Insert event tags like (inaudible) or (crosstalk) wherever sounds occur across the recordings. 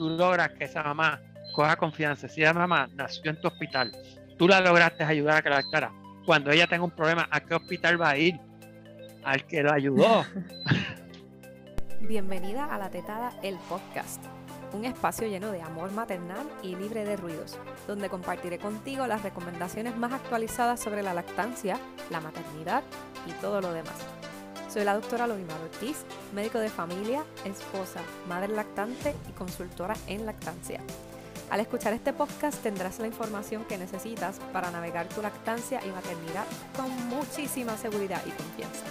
tú logras que esa mamá coja confianza. Si esa mamá nació en tu hospital, tú la lograste ayudar a que la lactara. Cuando ella tenga un problema, ¿a qué hospital va a ir? Al que lo ayudó. (laughs) Bienvenida a La Tetada, el podcast. Un espacio lleno de amor maternal y libre de ruidos, donde compartiré contigo las recomendaciones más actualizadas sobre la lactancia, la maternidad y todo lo demás. Soy la doctora Lorimar Ortiz, médico de familia, esposa, madre lactante y consultora en lactancia. Al escuchar este podcast tendrás la información que necesitas para navegar tu lactancia y maternidad con muchísima seguridad y confianza.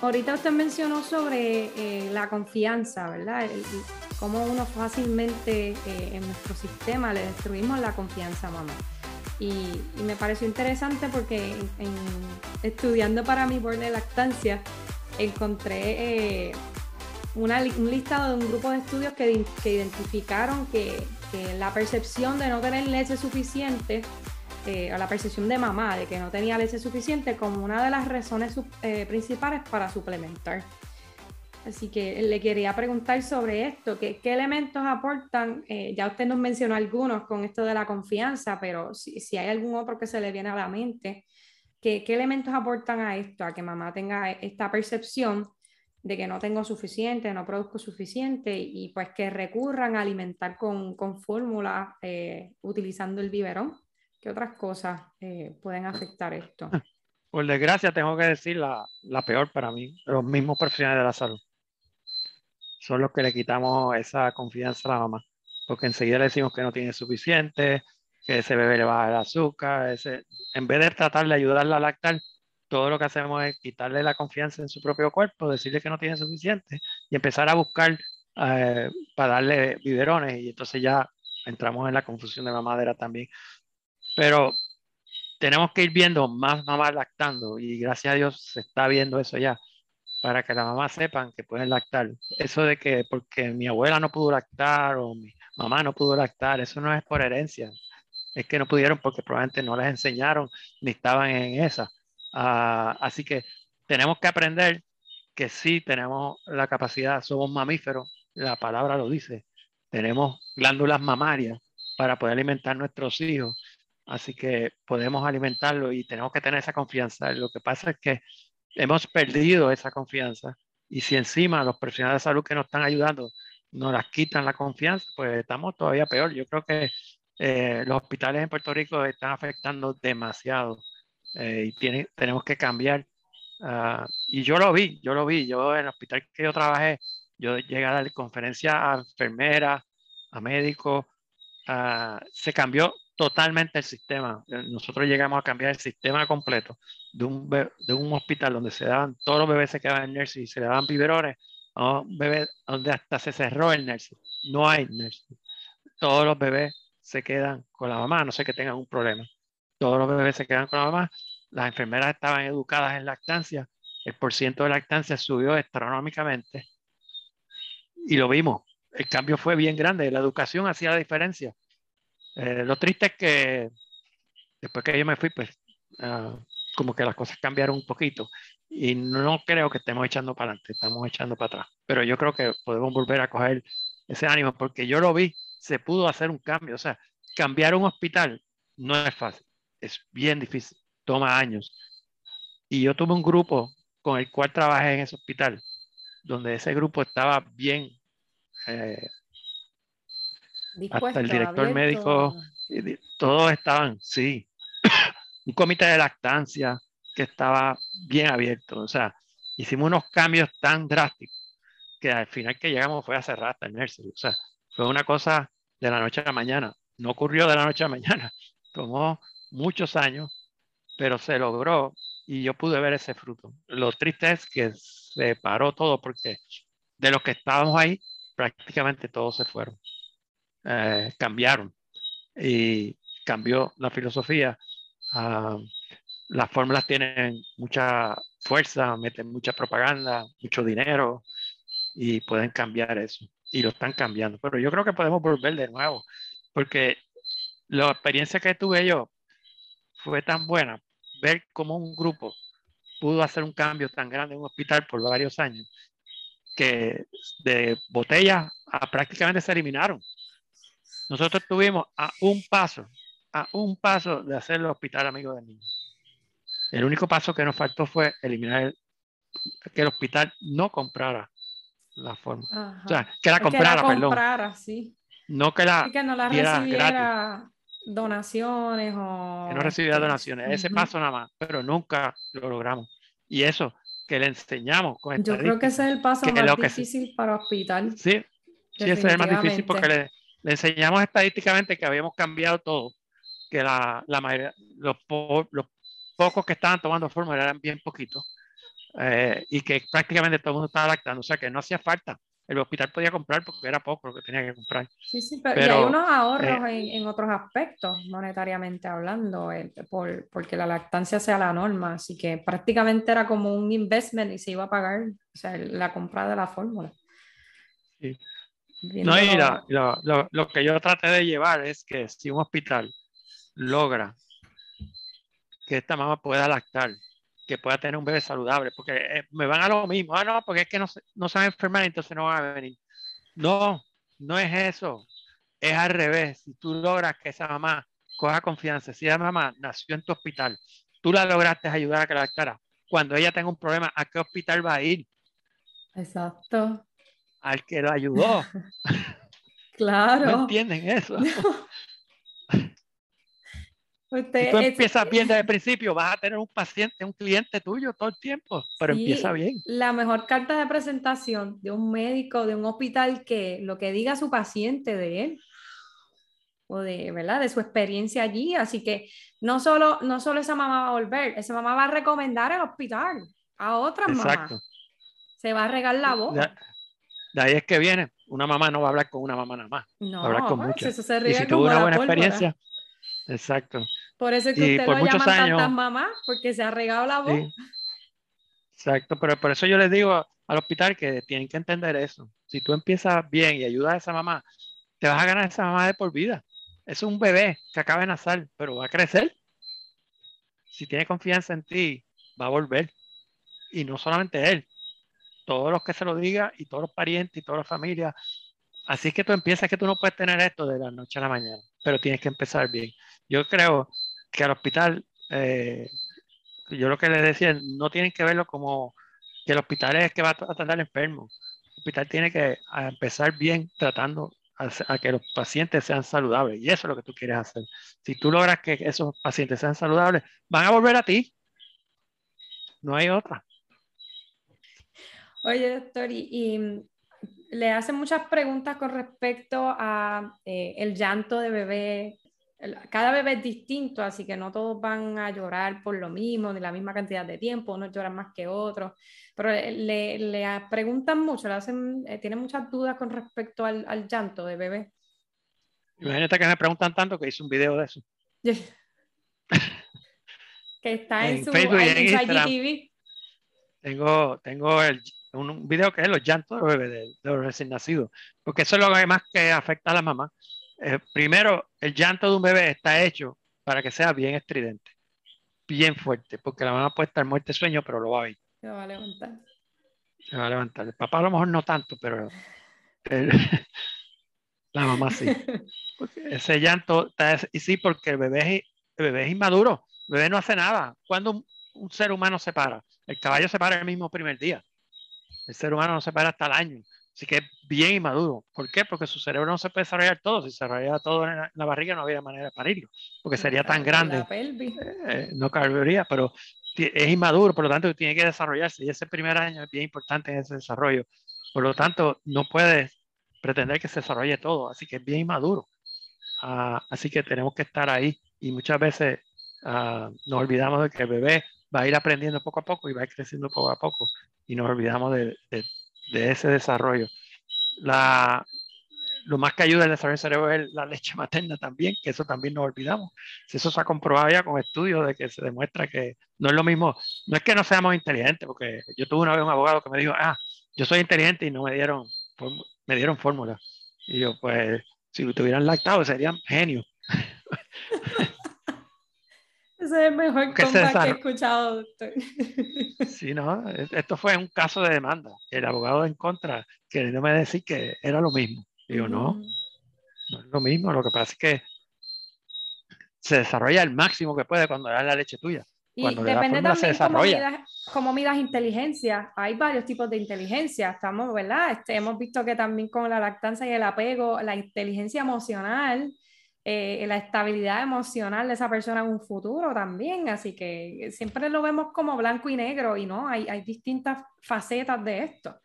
Ahorita usted mencionó sobre eh, la confianza, ¿verdad? cómo uno fácilmente eh, en nuestro sistema le destruimos la confianza a mamá. Y, me pareció interesante porque estudiando para mi board de lactancia encontré eh, un listado de un grupo de estudios que, que identificaron que, la percepción de no tener leche suficiente eh, o la percepción de mamá de que no tenía leche suficiente como una de las razones eh, principales para suplementar. Así que le quería preguntar sobre esto, ¿qué, elementos aportan? Eh, ya usted nos mencionó algunos con esto de la confianza, pero si, hay algún otro que se le viene a la mente, ¿qué, ¿qué, elementos aportan a esto, a que mamá tenga esta percepción de que no tengo suficiente, no produzco suficiente y pues que recurran a alimentar con, con fórmula eh, utilizando el biberón? ¿Qué otras cosas eh, pueden afectar esto? Por desgracia, tengo que decir la, la peor para mí, los mismos profesionales de la salud son los que le quitamos esa confianza a la mamá, porque enseguida le decimos que no tiene suficiente, que ese bebé le baja el azúcar, ese, en vez de tratar de ayudarla a lactar, todo lo que hacemos es quitarle la confianza en su propio cuerpo, decirle que no tiene suficiente y empezar a buscar eh, para darle biberones y entonces ya entramos en la confusión de mamadera también. Pero tenemos que ir viendo más mamás lactando y gracias a Dios se está viendo eso ya para que la mamá sepan que pueden lactar. Eso de que porque mi abuela no pudo lactar o mi mamá no pudo lactar, eso no es por herencia. Es que no pudieron porque probablemente no les enseñaron ni estaban en esa. Ah, así que tenemos que aprender que sí tenemos la capacidad, somos mamíferos, la palabra lo dice, tenemos glándulas mamarias para poder alimentar nuestros hijos. Así que podemos alimentarlo y tenemos que tener esa confianza. Lo que pasa es que hemos perdido esa confianza. Y si encima los profesionales de salud que nos están ayudando nos las quitan la confianza, pues estamos todavía peor. Yo creo que eh, los hospitales en Puerto Rico están afectando demasiado eh, y tiene, tenemos que cambiar. Uh, y yo lo vi, yo lo vi. Yo en el hospital que yo trabajé, yo llegué a dar conferencia a enfermeras, a médicos. Uh, se cambió totalmente el sistema. Eh, nosotros llegamos a cambiar el sistema completo de un, de un hospital donde se daban, todos los bebés se quedaban en nursing y se daban biberones, a un bebé donde hasta se cerró el nursing. No hay nursing. Todos los bebés se quedan con la mamá, no sé que tengan un problema. Todos los bebés se quedan con la mamá. Las enfermeras estaban educadas en lactancia. El porciento de lactancia subió astronómicamente. Y lo vimos. El cambio fue bien grande. La educación hacía la diferencia. Eh, lo triste es que después que yo me fui, pues ah, como que las cosas cambiaron un poquito y no creo que estemos echando para adelante, estamos echando para atrás. Pero yo creo que podemos volver a coger ese ánimo porque yo lo vi, se pudo hacer un cambio. O sea, cambiar un hospital no es fácil, es bien difícil, toma años. Y yo tuve un grupo con el cual trabajé en ese hospital, donde ese grupo estaba bien eh, hasta el director médico, todos estaban, sí. (coughs) Un comité de lactancia que estaba bien abierto. O sea, hicimos unos cambios tan drásticos que al final que llegamos fue a cerrar hasta el nursery. O sea, fue una cosa de la noche a la mañana. No ocurrió de la noche a la mañana. (laughs) Tomó muchos años, pero se logró y yo pude ver ese fruto. Lo triste es que se paró todo porque de los que estábamos ahí, prácticamente todos se fueron. Eh, cambiaron y cambió la filosofía. Ah, las fórmulas tienen mucha fuerza, meten mucha propaganda, mucho dinero y pueden cambiar eso. Y lo están cambiando. Pero yo creo que podemos volver de nuevo, porque la experiencia que tuve yo fue tan buena. Ver cómo un grupo pudo hacer un cambio tan grande en un hospital por varios años, que de botellas prácticamente se eliminaron. Nosotros estuvimos a un paso, a un paso de hacer el hospital amigo del niño. El único paso que nos faltó fue eliminar que el hospital no comprara la forma. O sea, que la comprara, que la comprara Sí. No que la, que no la recibiera donaciones o... Que no recibiera donaciones. Ese paso nada más, pero nunca lo logramos. Y eso, que le enseñamos con Yo creo que ese es el paso más difícil para hospital. Sí, sí, ese es el más difícil porque le, le, enseñamos estadísticamente que habíamos cambiado todo, que la, la mayoría, los, los pocos que estaban tomando fórmula eran bien poquitos eh, y que prácticamente todo el mundo estaba lactando, o sea que no hacía falta. El hospital podía comprar porque era poco lo que tenía que comprar. Sí, sí, pero, y hay unos ahorros eh, en, otros aspectos, monetariamente hablando, eh, por, porque la lactancia sea la norma, así que prácticamente era como un investment y se iba a pagar o sea, la compra de la fórmula. Sí. No, mira, lo, lo que yo traté de llevar es que si un hospital logra que esta mamá pueda lactar que pueda tener un bebé saludable, porque eh, me van a lo mismo, ah, no, porque es que no, no se van a enfermar, entonces no van a venir. No, no es eso, es al revés. Si tú logras que esa mamá coja confianza, si esa mamá nació en tu hospital, tú la lograste ayudar a que la lactara, cuando ella tenga un problema, ¿a qué hospital va a ir? Exacto. Al que lo ayudó. (laughs) claro. ¿No entienden eso? (laughs) si tú empiezas bien (laughs) desde el principio, vas a tener un paciente, un cliente tuyo todo el tiempo, pero empieza bien. La mejor carta de presentación de un médico, de un hospital, que lo que diga su paciente de él o de, ¿verdad? de su experiencia allí. Así que no solo, no solo esa mamá va a volver, esa mamá va a recomendar el hospital a otra mamá. Se va a regar la voz. De, ahí es que viene. Una mamá no va a hablar con una mamá nada más. No, va a hablar con pues, muchas. Eso se y si tuvo una buena experiencia, Exacto. Por eso es que usted lo llaman tantas mamás, porque se ha regado la voz. Exacto, pero por eso yo les digo al hospital que tienen que entender eso. Si tú empiezas bien y ayudas a esa mamá, te vas a ganar esa mamá de por vida. Es un bebé que acaba de nacer, pero va a crecer. Si tiene confianza en ti, va a volver. Y no solamente él, todos los que se lo digan y todos los parientes y toda la familia. Así que tú empiezas que tú no puedes tener esto de la noche a la mañana, pero tienes que empezar bien. Yo creo que al hospital, eh, yo lo que les decía, no tienen que verlo como que el hospital es que va a tratar enfermo. El hospital tiene que empezar bien tratando a, que los pacientes sean saludables. Y eso es lo que tú quieres hacer. Si tú logras que esos pacientes sean saludables, van a volver a ti. No hay otra. Oye, doctor, y, le hacen muchas preguntas con respecto a eh, el llanto de bebé cada bebé es distinto, así que no todos van a llorar por lo mismo, ni la misma cantidad de tiempo, unos lloran más que otros, pero le, le preguntan mucho, le hacen, eh, tienen muchas dudas con respecto al, al, llanto de bebé. Imagínate que me preguntan tanto que hice un video de eso. (laughs) que está en, su Facebook en Tengo, tengo el, un video que es los llantos de los bebés, de, de los recién nacidos, porque eso es lo que más que afecta a la mamá. Eh, primero, el llanto de un bebé está hecho para que sea bien estridente, bien fuerte, porque la mamá puede estar muerta de sueño, pero lo va a ver. Se va a levantar. Se va a levantar. El papá a lo mejor no tanto, pero (laughs) la mamá sí. (laughs) ese llanto, está, y sí, porque el bebé, es, el bebé es inmaduro, el bebé no hace nada. Cuando un, un ser humano se para, el caballo se para el mismo primer día. El ser humano no se para hasta el año. Así que es bien inmaduro. ¿Por qué? Porque su cerebro no se puede desarrollar todo. Si se desarrollara todo en la, barriga no habría manera de parirlo, porque sería tan grande. Eh, no cabería, pero es inmaduro, por lo tanto tiene que desarrollarse y ese primer año es bien importante en ese desarrollo. Por lo tanto, no puede pretender que se desarrolle todo, así que es bien inmaduro. Ah, así que tenemos que estar ahí y muchas veces ah, nos olvidamos de que el bebé va a ir aprendiendo poco a poco y va a ir creciendo poco a poco y nos olvidamos de, de ese desarrollo. La, lo más que ayuda al desarrollo del cerebro es la leche materna también, que eso también nos olvidamos. Eso se ha comprobado ya con estudios de que se demuestra que no es lo mismo, no es que no seamos inteligentes, porque yo tuve una vez un abogado que me dijo, ah, yo soy inteligente y no me dieron, me dieron fórmula. Y yo, pues, si tuvieran lactado serían genios. (laughs) Ese es el mejor que, que he escuchado, doctor. (laughs) Sí, no, e, esto fue un caso de demanda. El abogado en contra me decir que era lo mismo. Digo, no, no es lo mismo. Lo que pasa es que se desarrolla el máximo que puede cuando da la leche tuya. Y depende también se desarrolla. Cómo midas, inteligencia. Hay varios tipos de inteligencia. Estamos, ¿verdad? Este, hemos visto que también con la lactancia y el apego, la inteligencia emocional, eh, la estabilidad emocional de esa persona en un futuro también. Así que siempre lo vemos como blanco y negro y no, hay, hay distintas facetas de esto.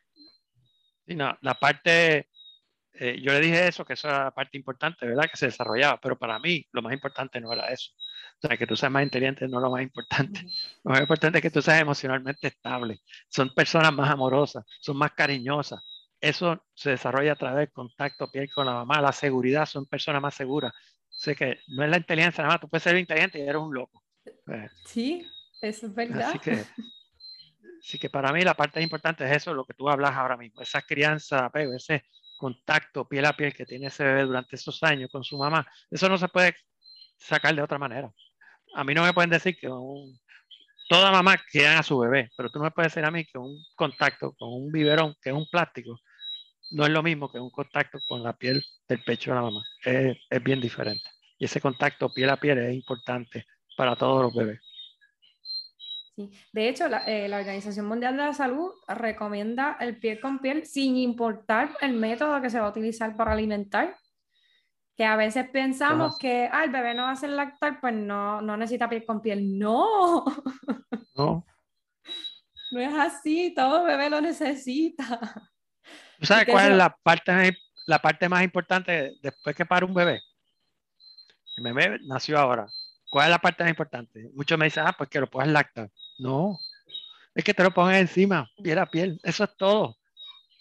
Sí, no, la parte eh, yo le dije eso, que eso era la parte importante, ¿verdad? Que se desarrollaba, pero para mí lo más importante no era eso. O sea, que tú seas más inteligente no es lo más importante. Lo más importante es que tú seas emocionalmente estable. Son personas más amorosas, son más cariñosas. Eso se desarrolla a través del contacto piel con la mamá, la seguridad, son personas más seguras. sé que no es la inteligencia nada más, tú puedes ser inteligente y eres un loco. Pues, sí, eso es verdad. Así que, así que para mí la parte importante es eso, lo que tú hablas ahora mismo, esa crianza, apego, ese contacto piel a piel que tiene ese bebé durante esos años con su mamá, eso no se puede sacar de otra manera. A mí no me pueden decir que toda mamá quiera a su bebé, pero tú no me puedes decir a mí que un contacto con un biberón, que es un plástico, no es lo mismo que un contacto con la piel del pecho de la mamá. Es, bien diferente. Y ese contacto piel a piel es importante para todos los bebés. De hecho, eh, la, Organización Mundial de la Salud recomienda el piel con piel sin importar el método que se va a utilizar para alimentar. Que a veces pensamos que ah, el bebé no va a ser lactar, pues no, no necesita piel con piel. No. (laughs) No. No es así, todo bebé lo necesita. ¿Tú sabes cuál es la parte, la parte más importante después que para un bebé? El bebé nació ahora. ¿Cuál es la parte más importante? Muchos me dicen, ah, pues que lo puedes lactar. No, es que te lo pongas encima, piel a piel, eso es todo.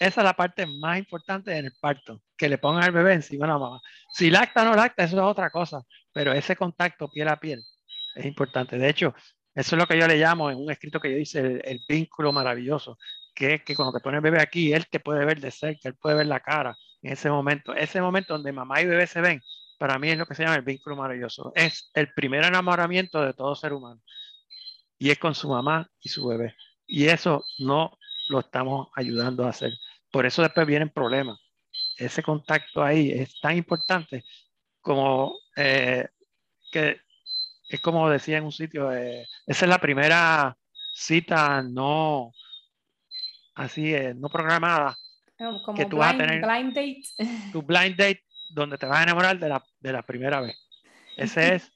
Esa es la parte más importante en el parto, que le pongan al bebé encima de la mamá. Si lacta o no lacta, eso es otra cosa, pero ese contacto piel a piel es importante. De hecho, eso es lo que yo le llamo en un escrito que yo hice el, vínculo maravilloso, que es que cuando te pone el bebé aquí, él te puede ver de cerca, él puede ver la cara en ese momento. Ese momento donde mamá y bebé se ven, para mí es lo que se llama el vínculo maravilloso. Es el primer enamoramiento de todo ser humano y es con su mamá y su bebé. Y eso no lo estamos ayudando a hacer. Por eso después vienen problemas. Ese contacto ahí es tan importante como eh, que es como decía en un sitio, eh, esa es la primera cita no así, eh, no programada que tú vas a tener blind date. tu (laughs) blind date donde te vas a enamorar de la, de la primera vez. Ese es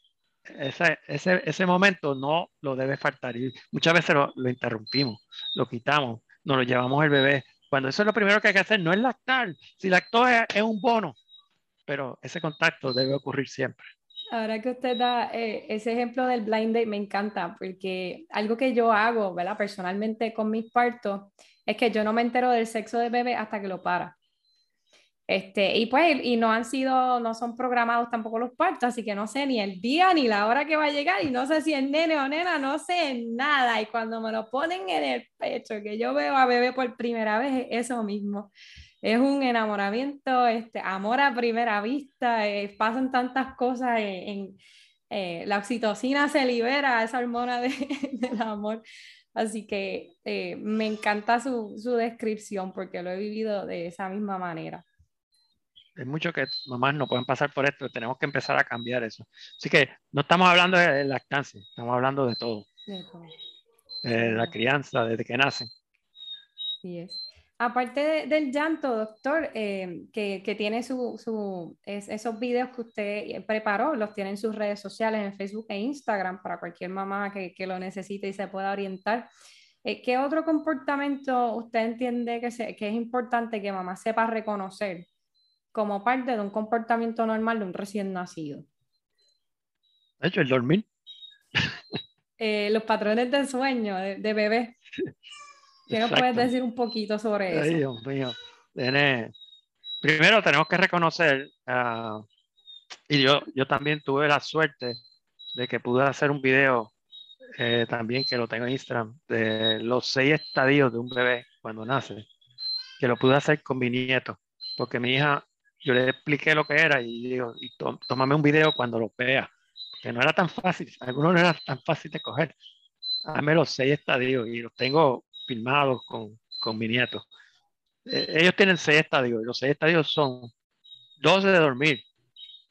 ese, ese, ese, momento no lo debe faltar y muchas veces lo, lo, interrumpimos, lo quitamos, nos lo llevamos el bebé. Cuando eso es lo primero que hay que hacer, no es lactar. Si lactó es, es un bono, pero ese contacto debe ocurrir siempre. Ahora que usted da eh, ese ejemplo del blind date, me encanta, porque algo que yo hago, ¿verdad? Personalmente con mis partos, es que yo no me entero del sexo del bebé hasta que lo para. Este, y pues, y no han sido, no son programados tampoco los partos, así que no sé ni el día ni la hora que va a llegar, y no sé si es nene o nena, no sé nada. Y cuando me lo ponen en el pecho, que yo veo a bebé por primera vez, es eso mismo. Es un enamoramiento, este, amor a primera vista, eh, pasan tantas cosas en, eh, la oxitocina se libera, esa hormona de, (laughs) del amor. Así que eh, me encanta su, su descripción porque lo he vivido de esa misma manera es mucho que mamás no pueden pasar por esto, tenemos que empezar a cambiar eso. Así que no estamos hablando de lactancia, estamos hablando de todo. De la crianza, desde que nacen. Sí es. Aparte del llanto, doctor, eh, que, que, tiene su, su esos videos que usted preparó, los tiene en sus redes sociales, en Facebook e Instagram, para cualquier mamá que, que lo necesite y se pueda orientar. Eh, ¿Qué otro comportamiento usted entiende que, se, que es importante que mamá sepa reconocer como parte de un comportamiento normal de un recién nacido. De hecho, el dormir. Eh, los patrones del sueño de, bebé. (laughs) ¿Qué nos puedes decir un poquito sobre eso? Ay, Dios mío. Primero tenemos que reconocer, ah, y yo, yo también tuve la suerte de que pude hacer un video eh, también que lo tengo en Instagram, de los seis estadios de un bebé cuando nace, que lo pude hacer con mi nieto, porque mi hija yo le expliqué lo que era y digo, y tómame un video cuando lo vea, que no era tan fácil, algunos no era tan fácil de coger. Dame los seis estadios y los tengo filmados con, con mi nieto. Eh, ellos tienen seis estadios y los seis estadios son dos de dormir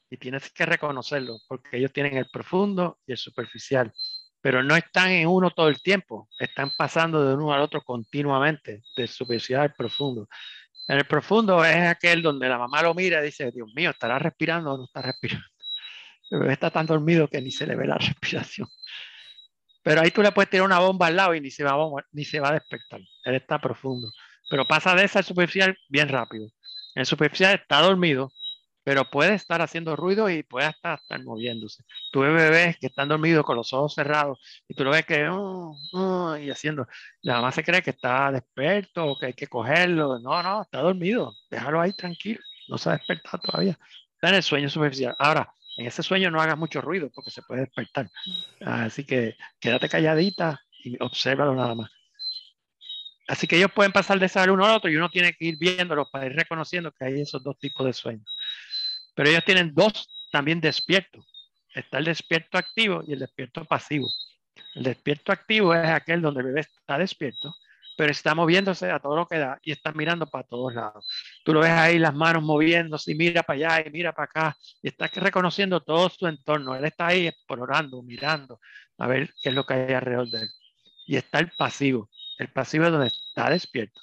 y tienes que reconocerlo porque ellos tienen el profundo y el superficial, pero no están en uno todo el tiempo, están pasando de uno al otro continuamente, del superficial al profundo. En el profundo es aquel donde la mamá lo mira y dice, Dios mío, ¿estará respirando o no está respirando? (laughs) El bebé está tan dormido que ni se le ve la (laughs) respiración. Pero ahí tú le puedes tirar una bomba al lado y ni se va a, ni se va a despertar. Él está profundo. Pero pasa de esa superficial bien rápido. En el superficial está dormido, pero puede estar haciendo ruido y puede estar, moviéndose. Tú ves bebés que están dormidos con los ojos cerrados y tú lo ves que oh, oh", y haciendo. La mamá se cree que está despierto o que hay que cogerlo. No, no, está dormido. Déjalo ahí tranquilo. No se ha despertado todavía. Está en el sueño superficial. Ahora, en ese sueño no hagas mucho ruido porque se puede despertar. Así que quédate calladita y obsérvalo nada más. Así que ellos pueden pasar de ese uno al otro y uno tiene que ir viéndolo para ir reconociendo que hay esos dos tipos de sueños. Pero ellos tienen dos también despiertos. Está el despierto activo y el despierto pasivo. El despierto activo es aquel donde el bebé está despierto pero está moviéndose a todo lo que da y está mirando para todos lados. Tú lo ves ahí las manos moviéndose y mira para allá y mira para acá y está reconociendo todo su entorno. Él está ahí explorando, mirando a ver qué es lo que hay alrededor de él. Y está el pasivo. El pasivo es donde está despierto,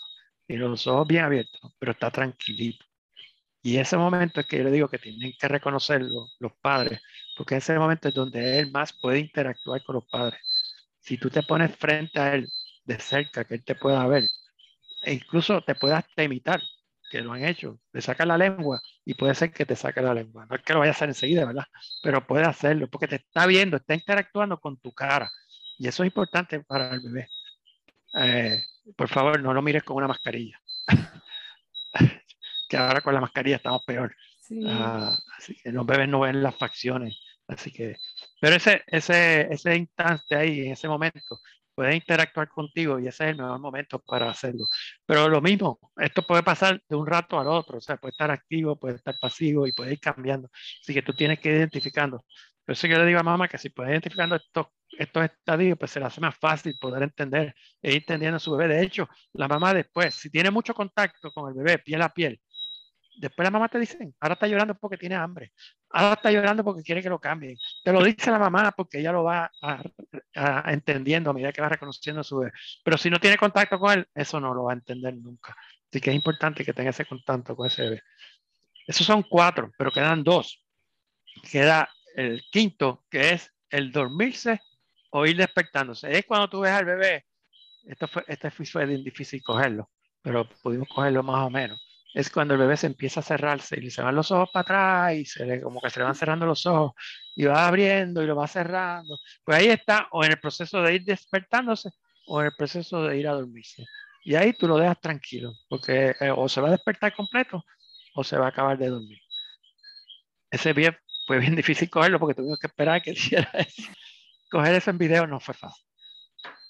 y los ojos bien abiertos, pero está tranquilito. Y ese momento es que yo le digo que tienen que reconocerlo los padres, porque ese momento es donde él más puede interactuar con los padres. Si tú te pones frente a él de cerca, que él te pueda ver. E incluso te puedas imitar, que lo han hecho. Le saca la lengua y puede ser que te saque la lengua. No es que lo vaya a hacer enseguida, ¿verdad? Pero puede hacerlo porque te está viendo, está interactuando con tu cara. Y eso es importante para el bebé. Eh, por favor, no lo mires con una mascarilla. (laughs) que ahora con la mascarilla estamos peor. Ah, así que los bebés no ven las facciones. Así que, pero ese, ese, ese instante ahí, en ese momento, puede interactuar contigo y ese es el mejor momento para hacerlo. Pero lo mismo, esto puede pasar de un rato al otro, o sea, puede estar activo, puede estar pasivo y puede ir cambiando. Así que tú tienes que ir identificando. Por eso yo le digo a mamá que si puede identificando estos, estos estadios, pues se le hace más fácil poder entender e ir entendiendo a su bebé. De hecho, la mamá después, si tiene mucho contacto con el bebé, piel a piel, Después la mamá te dice, ahora está llorando porque tiene hambre, ahora está llorando porque quiere que lo cambien. Te lo dice la mamá porque ella lo va a, entendiendo a medida que va reconociendo a su bebé. Pero si no tiene contacto con él, eso no lo va a entender nunca. Así que es importante que tenga ese contacto con ese bebé. Esos son cuatro, pero quedan dos. Queda el quinto, que es el dormirse o ir despertándose. Es cuando tú ves al bebé, esto fue, este fue difícil cogerlo, pero pudimos cogerlo más o menos es cuando el bebé se empieza a cerrarse y se van los ojos para atrás y se le, como que se le van cerrando los ojos y va abriendo y lo va cerrando. Pues ahí está, o en el proceso de ir despertándose o en el proceso de ir a dormirse. Y ahí tú lo dejas tranquilo, porque eh, o se va a despertar completo o se va a acabar de dormir. Ese bien fue bien (laughs) difícil cogerlo porque tuvimos que esperar que (laughs) hiciera eso. Coger eso en video no fue fácil.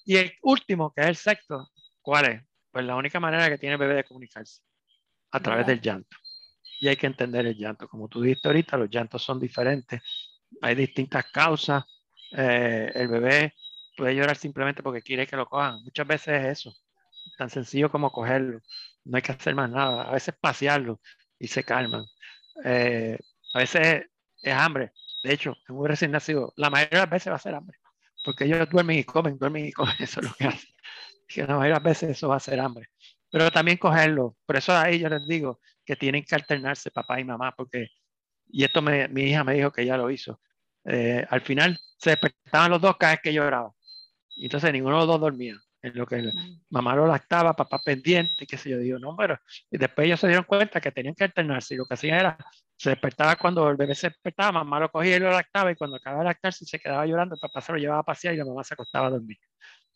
Y el último, que es el sexto, ¿cuál es? Pues la única manera que tiene el bebé de comunicarse a través del llanto. Y hay que entender el llanto. Como tú dijiste ahorita, los llantos son diferentes. Hay distintas causas. Eh, el bebé puede llorar simplemente porque quiere que lo cojan. Muchas veces es eso. Tan sencillo como cogerlo. No hay que hacer más nada. A veces pasearlo y se calman. Eh, a veces es, hambre. De hecho, en un recién nacido, la mayoría de las veces va a ser hambre. Porque ellos duermen y comen, duermen y comen. (laughs) Eso es lo que hacen. Que la mayoría de las veces eso va a ser hambre pero también cogerlo. Por eso ahí yo les digo que tienen que alternarse papá y mamá, porque, y esto me, mi hija me dijo que ya lo hizo. Eh, al final se despertaban los dos cada vez que lloraba. Y entonces ninguno de los dos dormía. En lo que mm. mamá lo lactaba, papá pendiente, qué sé yo. Digo, no, pero. Y después ellos se dieron cuenta que tenían que alternarse. Y lo que hacían era, se despertaba cuando el bebé se despertaba, mamá lo cogía y lo lactaba. Y cuando acababa de lactarse se quedaba llorando, el papá se lo llevaba a pasear y la mamá se acostaba a dormir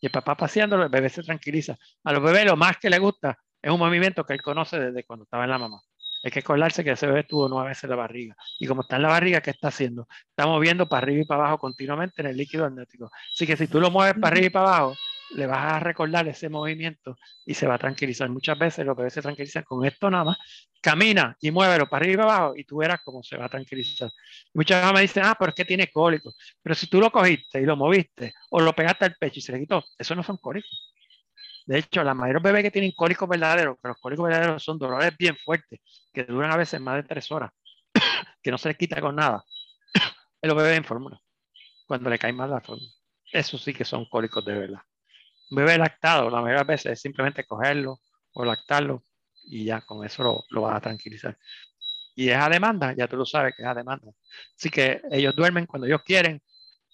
y el papá paseándolo, el bebé se tranquiliza. A los bebés lo más que le gusta es un movimiento que él conoce desde cuando estaba en la mamá. Hay que acordarse que ese bebé estuvo nueve veces la barriga. Y como está en la barriga, ¿qué está haciendo? Está moviendo para arriba y para abajo continuamente en el líquido amniótico. Así que si tú lo mueves para arriba y para abajo, le vas a recordar ese movimiento y se va a tranquilizar. Muchas veces los bebés se tranquilizan con esto nada más. Camina y muévelo para arriba y abajo y tú verás cómo se va a tranquilizar. Muchas veces me dicen, ah, pero es que tiene cólico. Pero si tú lo cogiste y lo moviste o lo pegaste al pecho y se le quitó, eso no son cólicos. De hecho, la mayoría de bebés que tienen cólicos verdaderos, que los cólicos verdaderos son dolores bien fuertes, que duran a veces más de tres horas, (coughs) que no se les quita con nada, es (coughs) los bebés en fórmula, cuando le cae mal la fórmula. Eso sí que son cólicos de verdad. Un bebé lactado, la mayoría de veces es simplemente cogerlo o lactarlo y ya con eso lo, lo vas a tranquilizar. Y es a demanda, ya tú lo sabes que es a demanda. Así que ellos duermen cuando ellos quieren.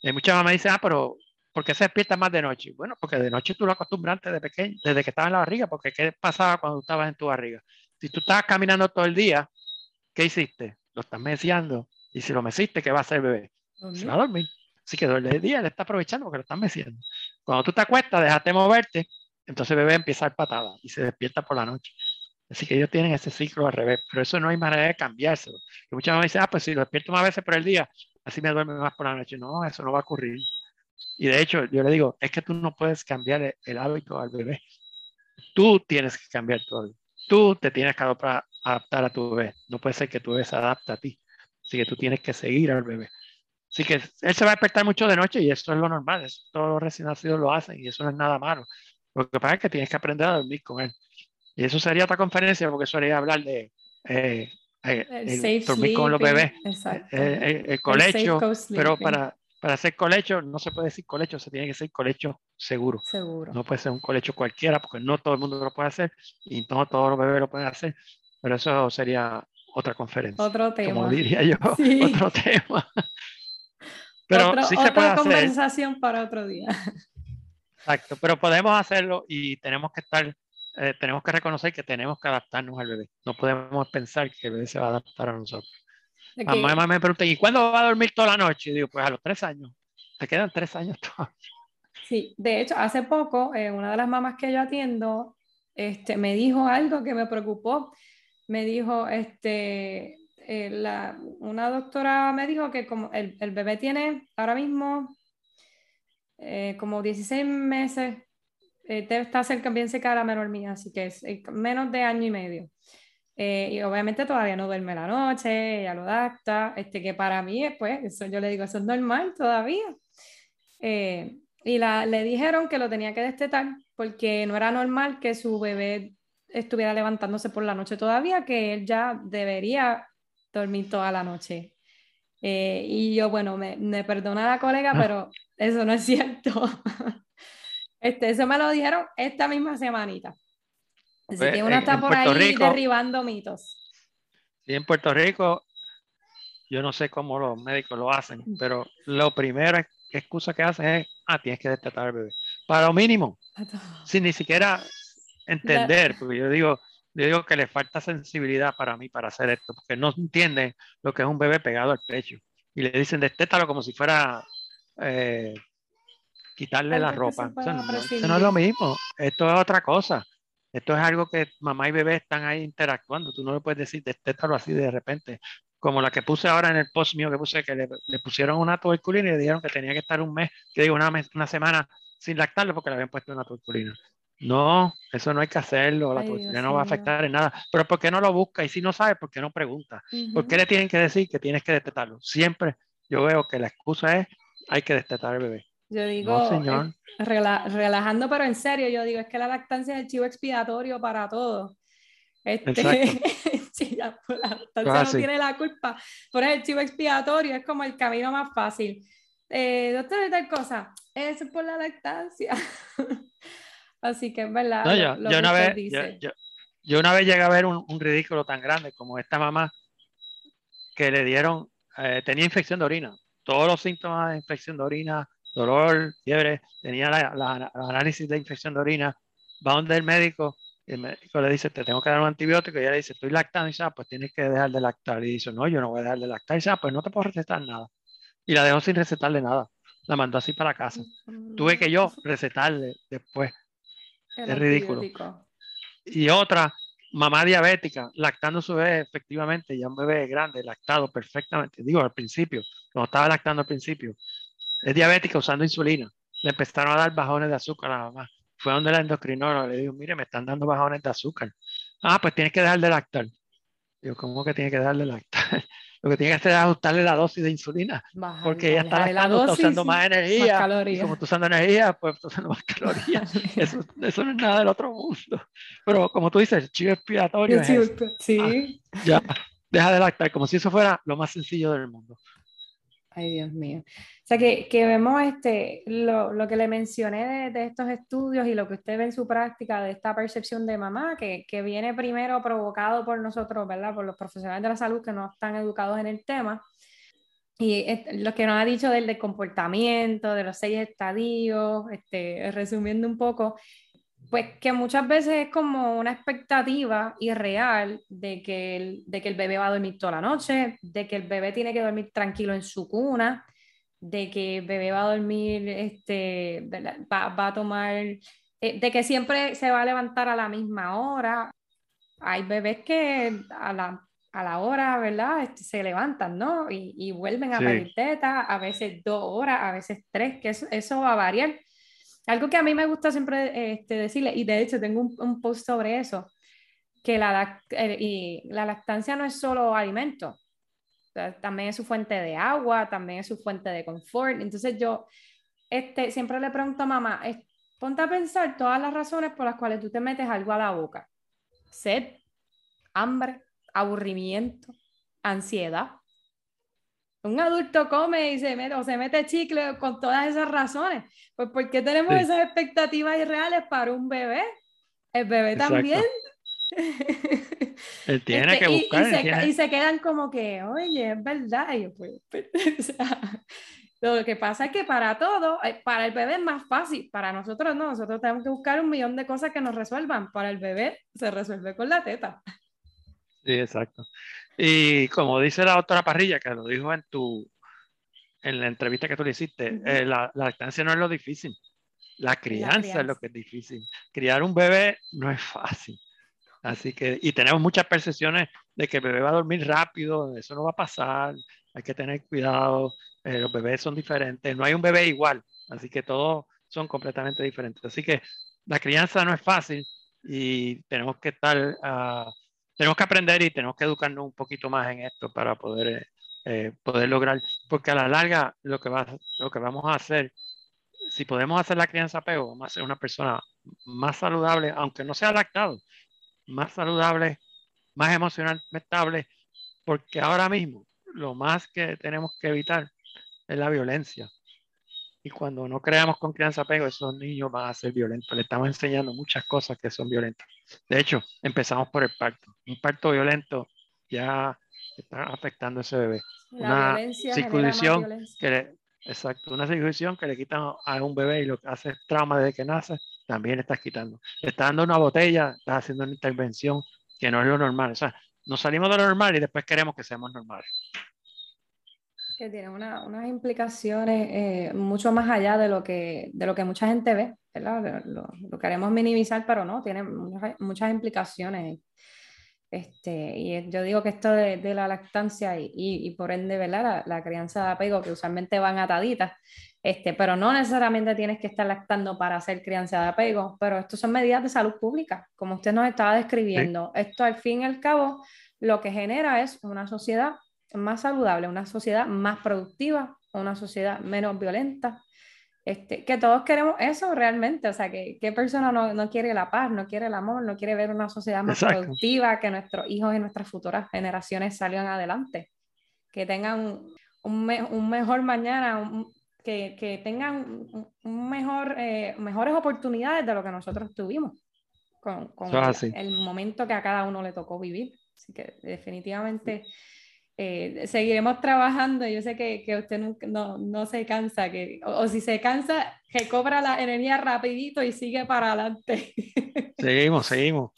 Y muchas mamás dicen, ah, pero ¿Por qué se despierta más de noche? Bueno, porque de noche tú lo acostumbraste desde pequeño, desde que estaba en la barriga, porque ¿qué pasaba cuando estabas en tu barriga? Si tú estabas caminando todo el día, ¿qué hiciste? Lo estás meciendo. Y si lo meciste, ¿qué va a hacer el bebé? Se va a dormir. Así que el día le está aprovechando porque lo estás meciendo. Cuando tú te acuestas, déjate moverte, entonces el bebé empieza a dar patada y se despierta por la noche. Así que ellos tienen ese ciclo al revés, pero eso no hay manera de cambiárselo. Y muchas veces dicen, ah, pues si lo despierto más veces por el día, así me duerme más por la noche. No, eso no va a ocurrir. Y de hecho, yo le digo, es que tú no puedes cambiar el, hábito al bebé. Tú tienes que cambiar todo. Tú te tienes que adaptar a tu bebé. No puede ser que tu bebé se adapte a ti. Así que tú tienes que seguir al bebé. Así que él se va a despertar mucho de noche y eso es lo normal. Eso, todos los recién nacidos lo hacen y eso no es nada malo. Lo que pasa es que tienes que aprender a dormir con él. Y eso sería otra conferencia porque eso haría hablar de eh, eh, dormir con los bebés, eh, el, colegio, pero para, para hacer colecho no se puede decir colecho, se tiene que ser colecho seguro. Seguro. No puede ser un colecho cualquiera porque no todo el mundo lo puede hacer y no todos los bebés lo pueden hacer. Pero eso sería otra conferencia. Otro tema. Como diría yo, (laughs) otro tema. Pero sí se puede otra conversación para otro día. Exacto, pero podemos hacerlo y tenemos que estar, eh, tenemos que reconocer que tenemos que adaptarnos al bebé. No podemos pensar que el bebé se va a adaptar a nosotros. Mamá, me pregunta, ¿y cuándo va a dormir toda la noche? Y digo, pues a los tres años. Te quedan tres años (laughs) todavía. Sí, de hecho, hace poco, eh, una de las mamás que yo atiendo, este, me dijo algo que me preocupó. Me dijo, este, eh, una doctora me dijo que como el, bebé tiene ahora mismo eh, como 16 meses, está cerca, bien cerca la menor mía, así que es menos de año y medio. Eh, y obviamente todavía no duerme la noche, ya lo adapta, este, que para mí, pues, eso yo le digo, eso es normal todavía. Eh, y la, le dijeron que lo tenía que destetar porque no era normal que su bebé estuviera levantándose por la noche todavía, que él ya debería dormir toda la noche. Eh, y yo, bueno, me, me, perdona la colega, ah. pero eso no es cierto. (laughs) este, eso me lo dijeron esta misma semanita. Así pues, que uno está por ahí derribando mitos. Sí, en Puerto Rico, yo no sé cómo los médicos lo hacen, mm. pero lo primero que excusa que hacen es, ah, tienes que destetar al bebé. Para lo mínimo, sin ni siquiera entender, porque yo digo, yo digo que le falta sensibilidad para mí para hacer esto, porque no entienden lo que es un bebé pegado al pecho. Y le dicen, destétalo como si fuera eh, quitarle la ropa. eso no es lo mismo, esto es otra cosa. Esto es algo que mamá y bebé están ahí interactuando. Tú no le puedes decir, destétalo así de repente. Como la que puse ahora en el post mío que puse, que le, pusieron una tuberculina y le dijeron que tenía que estar un mes, que digo, una, una semana sin lactarlo porque le habían puesto una tuberculina. No, eso no hay que hacerlo, la tuberculina no va a afectar en nada. Pero ¿por qué no lo busca? Y si no sabe, ¿por qué no pregunta? ¿Por qué le tienen que decir que tienes que destetarlo? Siempre yo veo que la excusa es hay que destetar al bebé. Yo digo, eh, relajando, pero en serio, yo digo, es que la lactancia es el chivo expiatorio para todo. Este, (laughs) pues, la lactancia no tiene la culpa, pero es el chivo expiatorio, es como el camino más fácil. Eh, doctor, tal cosa, eso es por la lactancia. (laughs) Así que es verdad. yo, una vez, yo, una vez llegué a ver un, ridículo tan grande como esta mamá que le dieron, eh, tenía infección de orina, todos los síntomas de infección de orina, dolor, fiebre, tenía la, análisis de infección de orina, va donde el médico, el médico le dice, te tengo que dar un antibiótico, y ella le dice, estoy lactando, y dice, ah, pues tienes que dejar de lactar. Y dice, no, yo no voy a dejar de lactar. Y dice, ah, pues no te puedo recetar nada. Y la dejó sin recetarle nada. La mandó así para casa. Tuve que yo recetarle después. Es ridículo. Y otra, mamá diabética, lactando su bebé efectivamente, ya un bebé grande, lactado perfectamente. Digo, al principio, cuando estaba lactando al principio, es diabética usando insulina. le empezaron a dar bajones de azúcar a la mamá. Fue donde la endocrinóloga le dijo, mire, me están dando bajones de azúcar. Ah, pues tienes que dejar de lactar. Digo, ¿cómo que tiene que dejar de lactar? Lo que tiene que hacer es ajustarle la dosis de insulina. porque ella está, lactando, está usando más energía. y como tú usando energía, pues está usando más calorías. (laughs) eso, eso, no es nada del otro mundo. Pero como tú dices, el chivo expiatorio. es sí. Ah, ya, deja de lactar, como si eso fuera lo más sencillo del mundo. Ay, Dios mío. O sea, que, que vemos este, lo, lo, que le mencioné de, de, estos estudios y lo que usted ve en su práctica de esta percepción de mamá, que, que, viene primero provocado por nosotros, ¿verdad? Por los profesionales de la salud que no están educados en el tema. Y lo que nos ha dicho del, del comportamiento, de los seis estadios, este, resumiendo un poco, pues que muchas veces es como una expectativa irreal de que, el, de que el bebé va a dormir toda la noche, de que el bebé tiene que dormir tranquilo en su cuna, de que el bebé va a dormir, este, va, va, a tomar, eh, de que siempre se va a levantar a la misma hora. Hay bebés que a la, a la hora, ¿verdad? Este, se levantan, ¿no? Y, y vuelven a pedir teta, a veces dos horas, a veces tres, que eso, eso va a variar algo que a mí me gusta siempre este, decirle, y de hecho tengo un, post sobre eso, que la, eh, y la lactancia no es solo alimento, también es su fuente de agua, también es su fuente de confort. Entonces yo este, siempre le pregunto a mamá, ponte a pensar todas las razones por las cuales tú te metes algo a la boca. Sed, hambre, aburrimiento, ansiedad. Un adulto come y se mete, o se mete chicle con todas esas razones. Pues ¿por qué tenemos esas expectativas irreales para un bebé? El bebé también. Él tiene este, que buscar. Y, se, quedan como que, oye, es verdad. Pues, pues, (laughs) lo que pasa es que para todo, eh, para el bebé es más fácil, para nosotros no, nosotros tenemos que buscar un millón de cosas que nos resuelvan. Para el bebé se resuelve con la teta. Sí, exacto. Y como dice la doctora Parrilla, que lo dijo en tu en la entrevista que tú le hiciste, eh, la, lactancia no es lo difícil, la crianza, es lo que es difícil. Criar un bebé no es fácil. Así que, y tenemos muchas percepciones de que el bebé va a dormir rápido, eso no va a pasar, hay que tener cuidado, eh, los bebés son diferentes, no hay un bebé igual, así que todos son completamente diferentes. Así que la crianza no es fácil y tenemos que estar uh, tenemos que aprender y tenemos que educarnos un poquito más en esto para poder, eh, eh, poder lograr, porque a la larga lo que, va, lo que vamos a hacer, si podemos hacer la crianza apego, vamos a ser una persona más saludable, aunque no sea lactado, más saludable, más emocionalmente estable, porque ahora mismo lo más que tenemos que evitar es la violencia. Y cuando no creamos con crianza apego, esos niños van a ser violentos. Le estamos enseñando muchas cosas que son violentas. De hecho, empezamos por el parto. Un parto violento ya está afectando a ese bebé. una circuncisión que le, exacto, una circuncisión que le quitan a un bebé y lo que hace trauma desde que nace, también le estás quitando. Le está dando una botella, estás haciendo una intervención que no es lo normal. O sea, nos salimos de lo normal y después queremos que seamos normales que tiene una, unas implicaciones eh, mucho más allá de lo, que, de lo que mucha gente ve, ¿verdad? Lo, lo queremos minimizar, pero no, tiene muchas, muchas implicaciones. Este, y yo digo que esto de, de la lactancia y, y, por ende, ¿verdad? La, la, crianza de apego, que usualmente van ataditas, este, pero no necesariamente tienes que estar lactando para hacer crianza de apego, pero esto son medidas de salud pública, como usted nos estaba describiendo. Esto al fin y al cabo lo que genera es una sociedad más saludable, una sociedad más productiva, una sociedad menos violenta. Este, que todos queremos eso realmente, o sea, que qué persona no, no, quiere la paz, no quiere el amor, no quiere ver una sociedad más productiva, que nuestros hijos y nuestras futuras generaciones salgan adelante, que tengan un, un mejor mañana, que, que, tengan un mejor, eh, mejores oportunidades de lo que nosotros tuvimos con, con el momento que a cada uno le tocó vivir. Así que definitivamente eh, seguiremos trabajando. Yo sé que, que usted no, no, se cansa, que, o, si se cansa, que cobra la energía rapidito y sigue para adelante. (laughs) Seguimos, seguimos.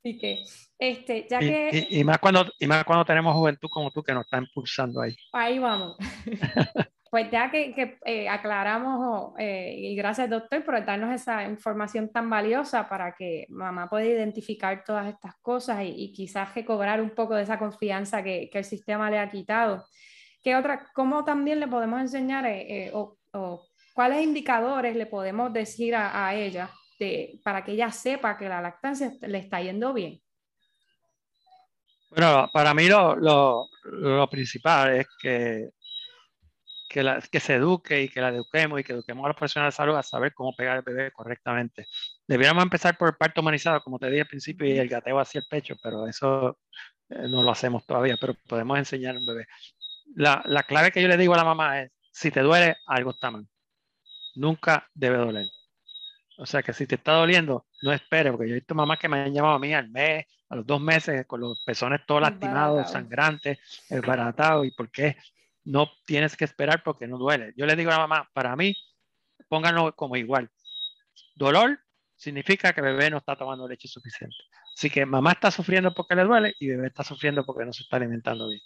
Así que, este, ya y, que... Y, más cuando, y más cuando tenemos juventud como tú que nos está impulsando ahí. Ahí vamos. (laughs) Pues ya que, eh, aclaramos, eh, y gracias doctor por darnos esa información tan valiosa para que mamá pueda identificar todas estas cosas y, quizás recobrar un poco de esa confianza que, que, el sistema le ha quitado. ¿Qué otra, ¿Cómo también le podemos enseñar eh, o, o, ¿cuáles indicadores le podemos decir a, ella para que ella sepa que la lactancia le está yendo bien? Bueno, para mí lo, lo, principal es que, que, la, que, se eduque y que la eduquemos y que eduquemos a los profesionales de salud a saber cómo pegar el bebé correctamente. Debiéramos empezar por el parto humanizado, como te dije al principio, y el gateo hacia el pecho, pero eso eh, no lo hacemos todavía, pero podemos enseñar a un bebé. La, la clave que yo le digo a la mamá es, si te duele, algo está mal. Nunca debe doler. O sea que si te está doliendo, no esperes, porque yo he visto mamás que me han llamado a mí al mes, a los dos meses, con los pezones todos lastimados, sangrantes, esbaratados, y por qué no tienes que esperar porque no duele. Yo le digo a la mamá, para mí, pónganlo como igual. Dolor significa que bebé no está tomando leche suficiente. Así que mamá está sufriendo porque le duele y bebé está sufriendo porque no se está alimentando bien.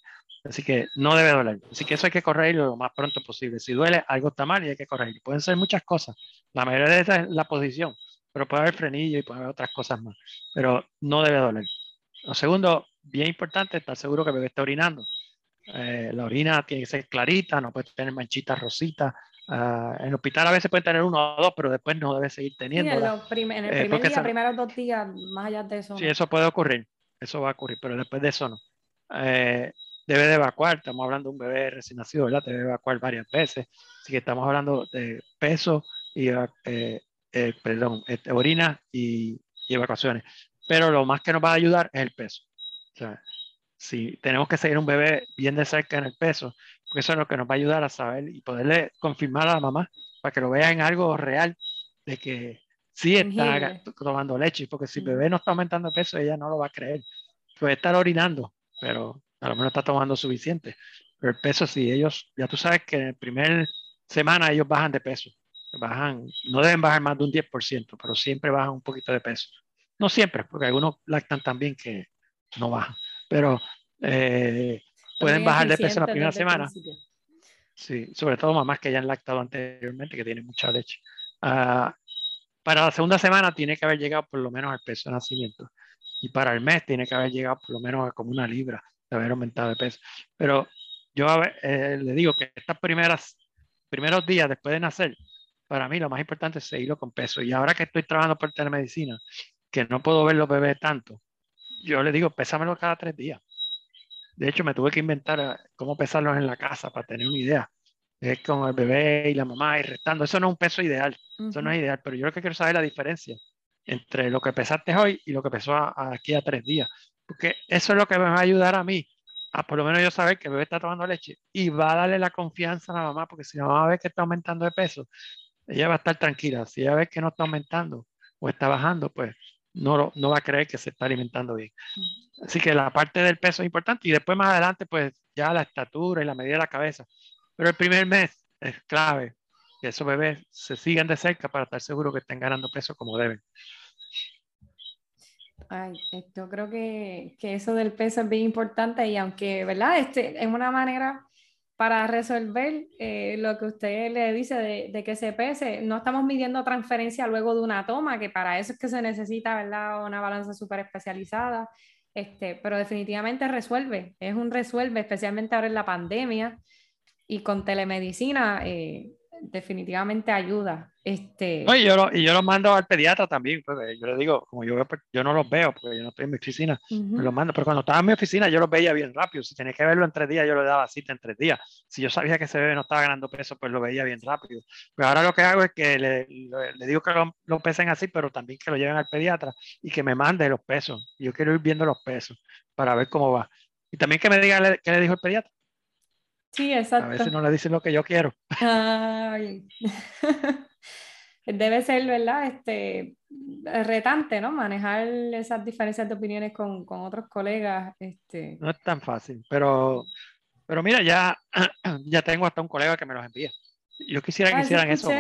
Así que no debe doler. Así que eso hay que corregirlo lo más pronto posible. Si duele, algo está mal y hay que corregirlo. Pueden ser muchas cosas. La mayoría de esas es la posición, pero puede haber frenillo y puede haber otras cosas más. Pero no debe doler. Lo segundo, bien importante, estar seguro que el bebé está orinando. Eh, la orina tiene que ser clarita, no puede tener manchitas rositas. Uh, en el hospital a veces puede tener uno o dos, pero después no debe seguir teniendo. en, el eh, primer día, primeros dos días, más allá de eso. Sí, eso puede ocurrir. Eso va a ocurrir, pero después de eso no. Eh, debe de evacuar, estamos hablando de un bebé recién nacido, ¿verdad? Debe evacuar varias veces, así que estamos hablando de peso y, eh, eh, perdón, este, orina y, evacuaciones. Pero lo más que nos va a ayudar es el peso. O sea, si tenemos que seguir un bebé bien de cerca en el peso, porque eso es lo que nos va a ayudar a saber y poderle confirmar a la mamá para que lo vea en algo real de que sí está tomando leche, porque si el bebé no está aumentando peso, ella no lo va a creer. Puede estar orinando, pero a lo menos está tomando suficiente. Pero el peso, si ellos, ya tú sabes que en el primer semana ellos bajan de peso. Bajan, no deben bajar más de un 10%, pero siempre bajan un poquito de peso. No siempre, porque algunos lactan también que no bajan, pero eh, pueden bajar de peso la primera semana. Sí, sobre todo mamás que ya han lactado anteriormente, que tienen mucha leche. Ah, para la segunda semana tiene que haber llegado por lo menos al peso de nacimiento. Y para el mes tiene que haber llegado por lo menos a como una libra de haber aumentado de peso. Pero yo eh, le digo que estas primeras primeros días después de nacer, para mí lo más importante es seguirlo con peso. Y ahora que estoy trabajando por telemedicina, que no puedo ver los bebés tanto, yo le digo, pésamelo cada tres días. De hecho, me tuve que inventar eh, cómo pesarlos en la casa para tener una idea. Es con el bebé y la mamá y restando. Eso no es un peso ideal. Eso no es ideal. Pero yo lo que quiero saber es la diferencia entre lo que pesaste hoy y lo que pesó aquí a tres días. Porque eso es lo que me va a ayudar a mí, a por lo menos yo saber que el bebé está tomando leche y va a darle la confianza a la mamá, porque si la mamá ve que está aumentando de peso, ella va a estar tranquila. Si ella ve que no está aumentando o está bajando, pues no, no va a creer que se está alimentando bien. Así que la parte del peso es importante y después más adelante, pues ya la estatura y la medida de la cabeza. Pero el primer mes es clave que esos bebés se sigan de cerca para estar seguros que estén ganando peso como deben. Ay, yo creo que, que, eso del peso es bien importante y aunque, ¿verdad? Este, es una manera para resolver eh, lo que usted le dice de, que se pese, no estamos midiendo transferencia luego de una toma, que para eso es que se necesita, ¿verdad? Una balanza súper especializada, este, pero definitivamente resuelve, es un resuelve, especialmente ahora en la pandemia y con telemedicina. Eh, definitivamente ayuda. Este... y, yo lo, y yo mando al pediatra también, yo le digo, como yo, yo no los veo, porque yo no estoy en mi oficina, los mando, pero cuando estaba en mi oficina yo los veía bien rápido, si tenía que verlo en tres días, yo le daba cita en tres días, si yo sabía que ese bebé no estaba ganando peso, pues lo veía bien rápido, pero ahora lo que hago es que le, le, digo que lo, lo, pesen así, pero también que lo lleven al pediatra y que me mande los pesos, yo quiero ir viendo los pesos para ver cómo va, y también que me diga qué le dijo el pediatra. Sí, exacto. A veces no le dicen lo que yo quiero. (laughs) Debe ser, ¿verdad? Este, retante, ¿no? Manejar esas diferencias de opiniones con, con otros colegas. Este... No es tan fácil, pero, pero mira, ya, (clears throat) ya tengo hasta un colega que me los envía. Yo quisiera que ah, hicieran eso.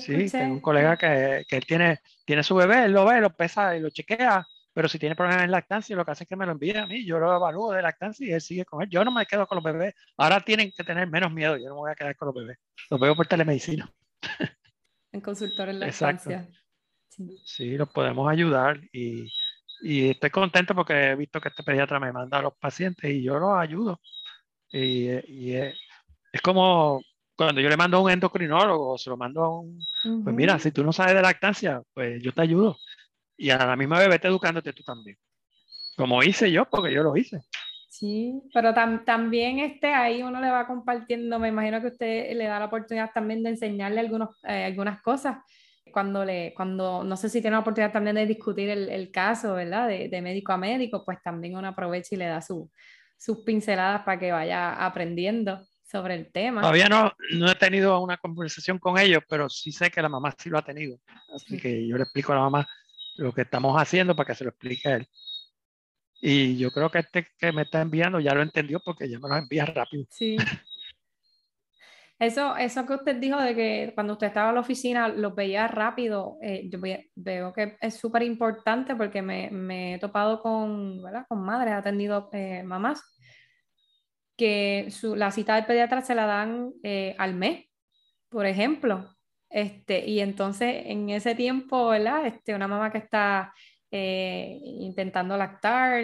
sí, tengo un colega que, que él tiene, tiene su bebé, él lo ve, lo pesa y lo chequea pero si tiene problemas en lactancia, lo que hace es que me lo envía a mí, yo lo evalúo de lactancia y él sigue con él. Yo no me quedo con los bebés. Ahora tienen que tener menos miedo, yo no me voy a quedar con los bebés. Los veo por telemedicina. En consultor en lactancia. Sí. sí, los podemos ayudar y, y, estoy contento porque he visto que este pediatra me manda a los pacientes y yo los ayudo. Y, y es, es, como cuando yo le mando a un endocrinólogo, se lo mando a un, pues mira, si tú no sabes de lactancia, pues yo te ayudo. Y a la misma vez vete educándote tú también. Como hice yo, porque yo lo hice. Sí, pero también este, ahí uno le va compartiendo, me imagino que usted le da la oportunidad también de enseñarle algunos, eh, algunas cosas. Cuando, le, cuando no sé si tiene la oportunidad también de discutir el, el caso, ¿verdad? De, de, médico a médico, pues también uno aprovecha y le da su, sus pinceladas para que vaya aprendiendo sobre el tema. Todavía no, no he tenido una conversación con ellos, pero sí sé que la mamá sí lo ha tenido. Así que yo le explico a la mamá lo que estamos haciendo para que se lo explique él. Y yo creo que este que me está enviando ya lo entendió porque ya me lo envía rápido. Sí. Eso, eso que usted dijo de que cuando usted estaba en la oficina lo veía rápido, eh, yo veo que es súper importante porque me, he topado con, con madres, he atendido eh, mamás, que la cita del pediatra se la dan eh, al mes, por ejemplo. Este, y entonces en ese tiempo, ¿verdad? Este, una mamá que está intentando lactar,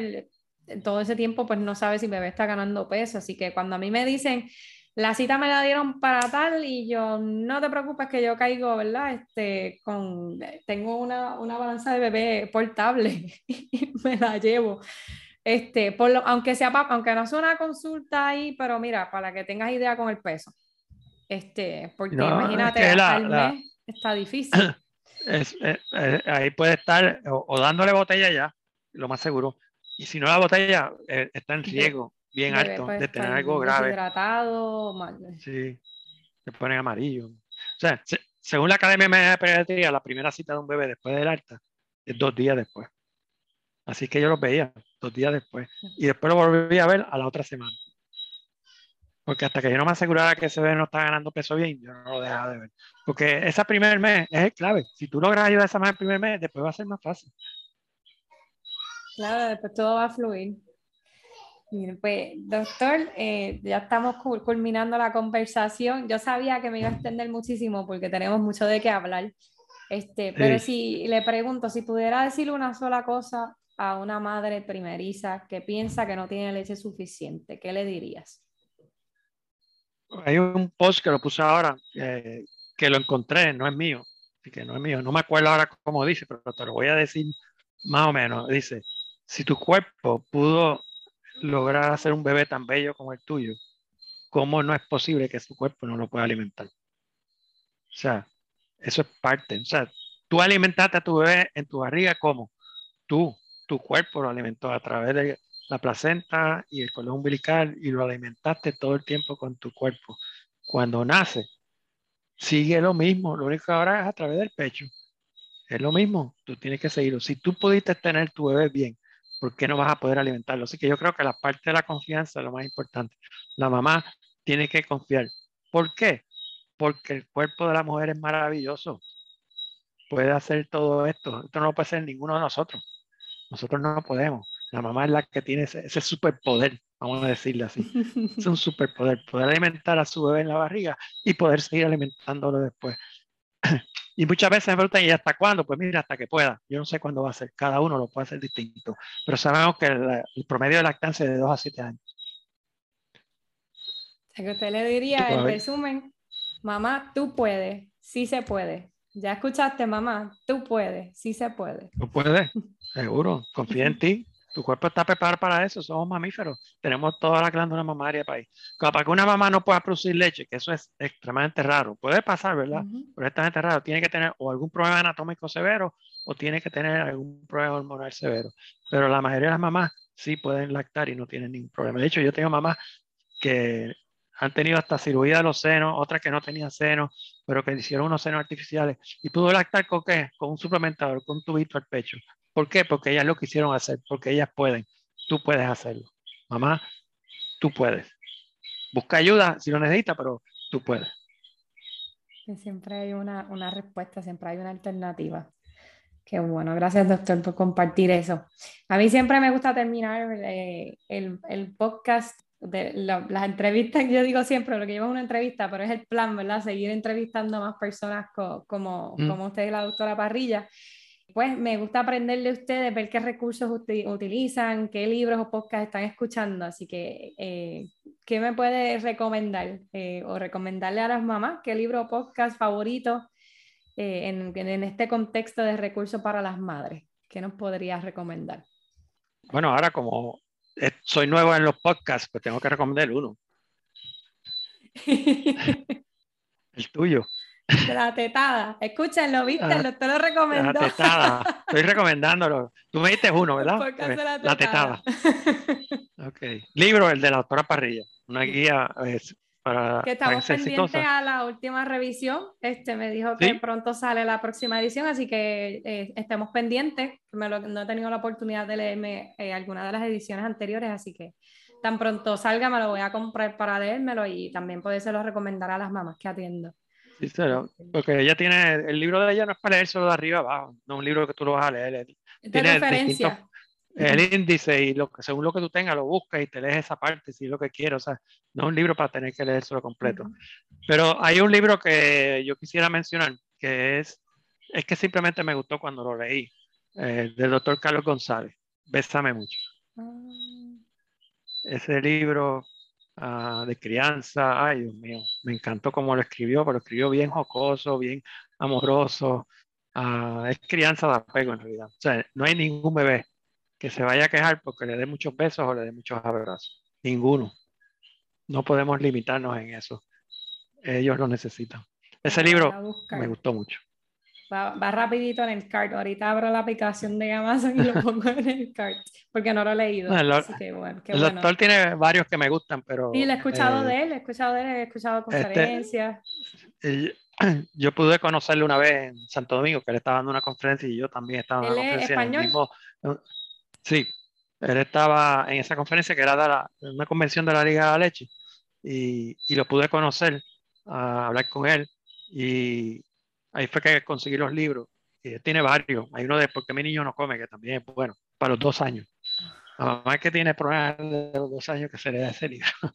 todo ese tiempo pues no sabe si bebé está ganando peso, así que cuando a mí me dicen la cita me la dieron para tal y yo, no te preocupes que yo caigo, ¿verdad? Este, con, tengo una, una balanza de bebé portable (laughs) y me la llevo. Este, por aunque, sea, aunque no sea una consulta ahí, pero mira, para que tengas idea con el peso. Este, porque imagínate, al mes está difícil. (clears throat) Es, ahí puede estar o, dándole botella ya, lo más seguro. Y si no la botella, eh, está en riesgo bien alto, de tener algo grave. Hidratado, mal. Sí, se ponen amarillo. O sea, según la Academia de Pediatría, la primera cita de un bebé después del alta es dos días después. Así que yo los veía dos días después. Y después lo volví a ver a la otra semana. Porque hasta que yo no me asegurara que ese bebé no está ganando peso bien, yo no lo dejaba de ver. Porque ese primer mes es el clave. Si tú logras ayudar a esa madre el primer mes, después va a ser más fácil. Claro, después todo va a fluir. Pues, doctor, eh, ya estamos culminando la conversación. Yo sabía que me iba a extender muchísimo porque tenemos mucho de qué hablar. Este, Pero si le pregunto, si pudiera decirle una sola cosa a una madre primeriza que piensa que no tiene leche suficiente, ¿qué le dirías? Hay un post que lo puse ahora, eh, que lo encontré, no es mío, que no es mío, no me acuerdo ahora cómo dice, pero te lo voy a decir más o menos. Dice, si tu cuerpo pudo lograr hacer un bebé tan bello como el tuyo, ¿cómo no es posible que su cuerpo no lo pueda alimentar? O sea, eso es parte. O sea, tú alimentaste a tu bebé en tu barriga, ¿cómo? Tú, tu cuerpo lo alimentó a través de la placenta y el cordón umbilical y lo alimentaste todo el tiempo con tu cuerpo. Cuando nace, sigue lo mismo, lo único que ahora es a través del pecho. Es lo mismo, tú tienes que seguirlo. Si tú pudiste tener tu bebé bien, ¿por qué no vas a poder alimentarlo? Así que yo creo que la parte de la confianza es lo más importante. La mamá tiene que confiar. ¿Por qué? Porque el cuerpo de la mujer es maravilloso. Puede hacer todo esto. Esto no lo puede hacer ninguno de nosotros. Nosotros no podemos. La mamá es la que tiene ese, ese superpoder, vamos a decirle así. Es un (laughs) superpoder, poder alimentar a su bebé en la barriga y poder seguir alimentándolo después. (clears throat) Y muchas veces me preguntan, ¿y hasta cuándo? Pues mira, hasta que pueda. Yo no sé cuándo va a ser. Cada uno lo puede hacer distinto. Pero sabemos que el, promedio de lactancia es de 2 a 7 años. O sea, que usted le diría, en resumen, mamá, tú puedes, sí se puede. Ya escuchaste, mamá, tú puedes, sí se puede. Tú puedes, (laughs) seguro. Confía en ti. (laughs) Tu cuerpo está preparado para eso, somos mamíferos, tenemos toda la glándula mamaria para ahí. Para que una mamá no pueda producir leche, que eso es extremadamente raro, puede pasar, ¿verdad? Pero es extremadamente raro, tiene que tener o algún problema anatómico severo o tiene que tener algún problema hormonal severo. Pero la mayoría de las mamás sí pueden lactar y no tienen ningún problema. De hecho, yo tengo mamás que han tenido hasta cirugía de los senos, otras que no tenían senos, pero que hicieron unos senos artificiales y pudo lactar con qué? Con un suplementador, con un tubito al pecho. ¿Por qué? Porque ellas lo quisieron hacer, porque ellas pueden. Tú puedes hacerlo. Mamá, tú puedes. Busca ayuda si lo necesitas, pero tú puedes. Siempre hay una, una respuesta, siempre hay una alternativa. Qué bueno, gracias doctor por compartir eso. A mí siempre me gusta terminar eh, el, el, podcast de las entrevistas, yo digo siempre, lo que lleva una entrevista, pero es el plan, ¿verdad? Seguir entrevistando a más personas como, mm. como usted y la doctora Parrilla pues me gusta aprender de ustedes, ver qué recursos utilizan, qué libros o podcasts están escuchando, así que eh, ¿qué me puede recomendar eh, o recomendarle a las mamás? ¿Qué libro o podcast favorito eh, en, en, este contexto de recursos para las madres? ¿Qué nos podrías recomendar? Bueno, ahora como soy nuevo en los podcasts, pues tengo que recomendar uno. (laughs) El tuyo. La tetada. Escúchenlo, ¿viste? Ah, te lo recomendó. La tetada. (laughs) Estoy recomendándolo. Tú me diste uno, ¿verdad? La tetada. (laughs) ok. Libro, el de la doctora Parrilla. Una guía para. Que estamos pendientes a la última revisión. Este me dijo que pronto sale la próxima edición, así que eh, estemos pendientes. no he tenido la oportunidad de leerme eh, alguna de las ediciones anteriores, así que tan pronto salga me lo voy a comprar para leérmelo y también puede ser lo recomendar a las mamás que atiendo. Sí, porque ella tiene, el libro de ella no es para leer solo de arriba abajo, no es un libro que tú lo vas a leer. Tiene referencia. El índice y lo, según lo que tú tengas lo buscas y te lees esa parte si es lo que quieres. O sea, no es un libro para tener que leer solo completo. Pero hay un libro que yo quisiera mencionar que es, es que simplemente me gustó cuando lo leí, eh, del doctor Carlos González. Bésame mucho. Ah. Ese libro Ah, de crianza. Ay, Dios mío, me encantó cómo lo escribió, pero escribió bien jocoso, bien amoroso. Ah, es crianza de apego en realidad. O sea, no hay ningún bebé que se vaya a quejar porque le dé muchos besos o le dé muchos abrazos. Ninguno. No podemos limitarnos en eso. Ellos lo necesitan. Ese libro me gustó mucho. Va, rapidito en el cart. Ahorita abro la aplicación de Amazon y lo (laughs) pongo en el cart, porque no lo he leído. el, doctor tiene varios que me gustan, pero... Sí, le he escuchado eh, de él, he escuchado de él, he escuchado este, conferencias. (clears throat) yo pude conocerle una vez en Santo Domingo, que él estaba dando una conferencia y yo también estaba en una conferencia. español? sí, él estaba en esa conferencia que era de una convención de la Liga de la Leche y, y lo pude conocer, a hablar con él y Ahí fue que conseguí los libros. Tiene varios. Hay uno de Porque mi niño no come, que también es bueno, para los dos años. La mamá es que tiene problemas de los dos años que se le da ese libro. (laughs)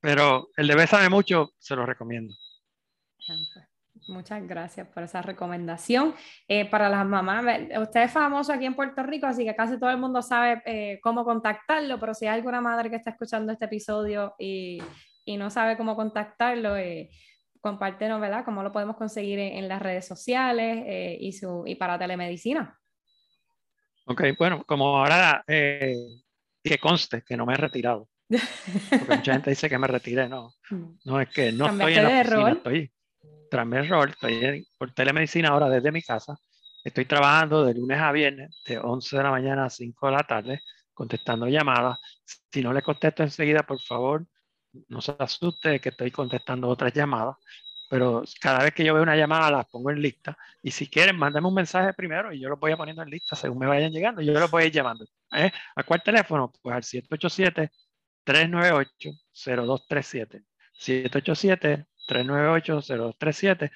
Pero el de sabe mucho, se lo recomiendo. Muchas gracias por esa recomendación. Eh, para las mamás, usted es famoso aquí en Puerto Rico, así que casi todo el mundo sabe eh, cómo contactarlo, pero si hay alguna madre que está escuchando este episodio y, y no sabe cómo contactarlo, eh, compártenos, ¿verdad? ¿Cómo lo podemos conseguir en, las redes sociales eh, y, su, y para telemedicina? Ok, bueno, como ahora eh, que conste que no me he retirado. Porque mucha gente dice que me retiré, no. Mm. No, es que no estoy en la oficina, estoy tras mi rol, estoy por telemedicina ahora desde mi casa. Estoy trabajando de lunes a viernes, de 11 de la mañana a 5 de la tarde, contestando llamadas. Si no le contesto enseguida, por favor, no se asuste que estoy contestando otras llamadas, pero cada vez que yo veo una llamada las pongo en lista y si quieren, mándame un mensaje primero y yo lo voy a poniendo en lista según me vayan llegando yo lo voy a ir llamando. ¿Eh? ¿A cuál teléfono? Pues al 787-398-0237. 787-398-0237.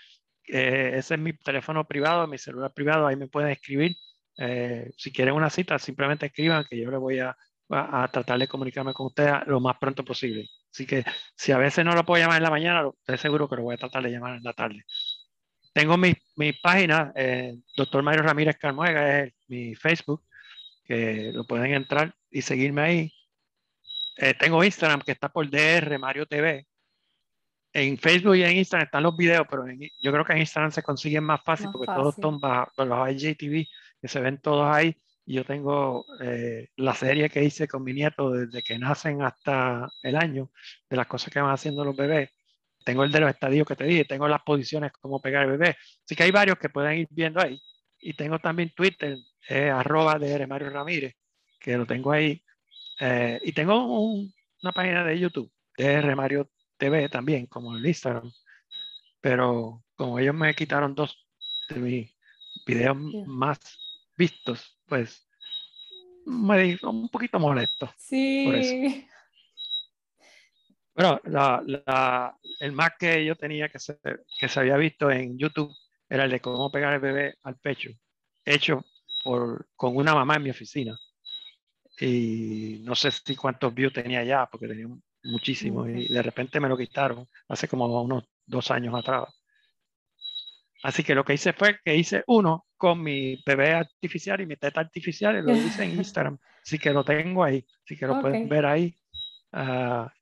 Eh, ese es mi teléfono privado, mi celular privado, ahí me pueden escribir. Eh, si quieren una cita, simplemente escriban que yo le voy a, a, tratar de comunicarme con ustedes lo más pronto posible. Así que si a veces no lo puedo llamar en la mañana, estoy seguro que lo voy a tratar de llamar en la tarde. Tengo mi, mi página, eh, doctor Mario Ramírez Carmuega, es mi Facebook, que lo pueden entrar y seguirme ahí. Eh, tengo Instagram que está por DR Mario TV. En Facebook y en Instagram están los videos, pero yo creo que en Instagram se consiguen más fácil porque todos están bajo, los IGTV, que se ven todos ahí yo tengo eh, la serie que hice con mi nieto desde que nacen hasta el año, de las cosas que van haciendo los bebés. Tengo el de los estadios que te dije, tengo las posiciones, cómo pegar el bebé. Así que hay varios que pueden ir viendo ahí. Y tengo también Twitter, eh, arroba de Mario Ramírez, que lo tengo ahí. Eh, y tengo una página de YouTube, de Mario TV también, como el Instagram. Pero como ellos me quitaron dos de mis videos más vistos, pues me dijo un poquito molesto. Sí. Bueno, el más que yo tenía que se, que se había visto en YouTube era el de cómo pegar el bebé al pecho, hecho por, con una mamá en mi oficina. Y no sé si cuántos views tenía ya, porque tenía muchísimos, y de repente me lo quitaron hace como unos dos años atrás. Así que lo que hice fue que hice uno con mi bebé artificial y mi teta artificial y lo (laughs) hice en Instagram. Así que lo tengo ahí. Así que lo pueden ver ahí. Ah,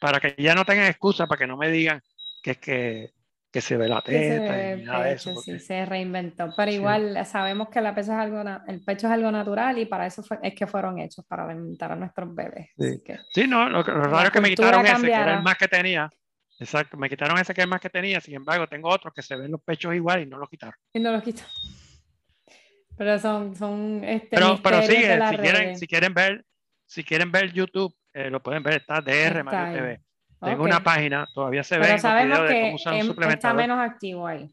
para que ya no tengan excusa, para que no me digan que es que, que se ve la teta y nada de eso. Sí, se reinventó, pero igual sabemos que la pecho es algo el pecho es algo natural y para eso es que fueron hechos, para alimentar a nuestros bebés. Sí, no, lo, raro es que me quitaron ese, que era el más que tenía. Exacto, me quitaron ese que es más que tenía, sin embargo tengo otros que se ven los pechos igual y no los quitaron. Y no los quitaron. Pero son, son este, pero, pero sigue, si quieren, si quieren ver, si quieren ver YouTube, eh, lo pueden ver, está DR Mario TV. Tengo una página, todavía se ve. Pero sabemos que está menos activo ahí.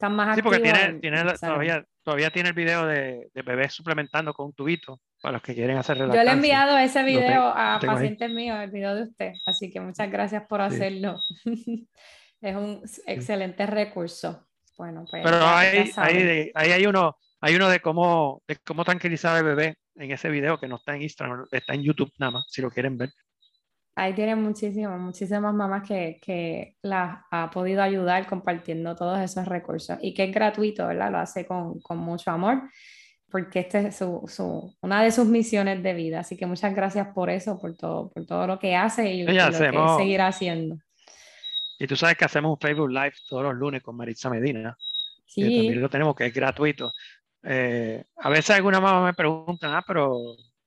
Están más sí, porque tiene, tiene todavía, todavía tiene el video de, de bebés suplementando con un tubito para los que quieren hacer Yo le he enviado ese video a pacientes míos, el video de usted, así que muchas gracias por hacerlo. (laughs) es un excelente recurso. Bueno, pues. Pero ahí, ahí, ahí hay uno, hay uno de cómo, de cómo tranquilizar al bebé en ese video que no está en Instagram, está en YouTube nada más, si lo quieren ver. Ahí tienen muchísimas, muchísimas mamás que, que las ha podido ayudar compartiendo todos esos recursos y que es gratuito, ¿verdad? Lo hace con, con mucho amor porque esta es su, su, una de sus misiones de vida. Así que muchas gracias por eso, por todo, por todo lo que hace y, lo, que seguirá haciendo. Y tú sabes que hacemos un Facebook Live todos los lunes con Maritza Medina. Sí. Que también lo tenemos, que es gratuito. Eh, a veces alguna mamá me pregunta, ah, pero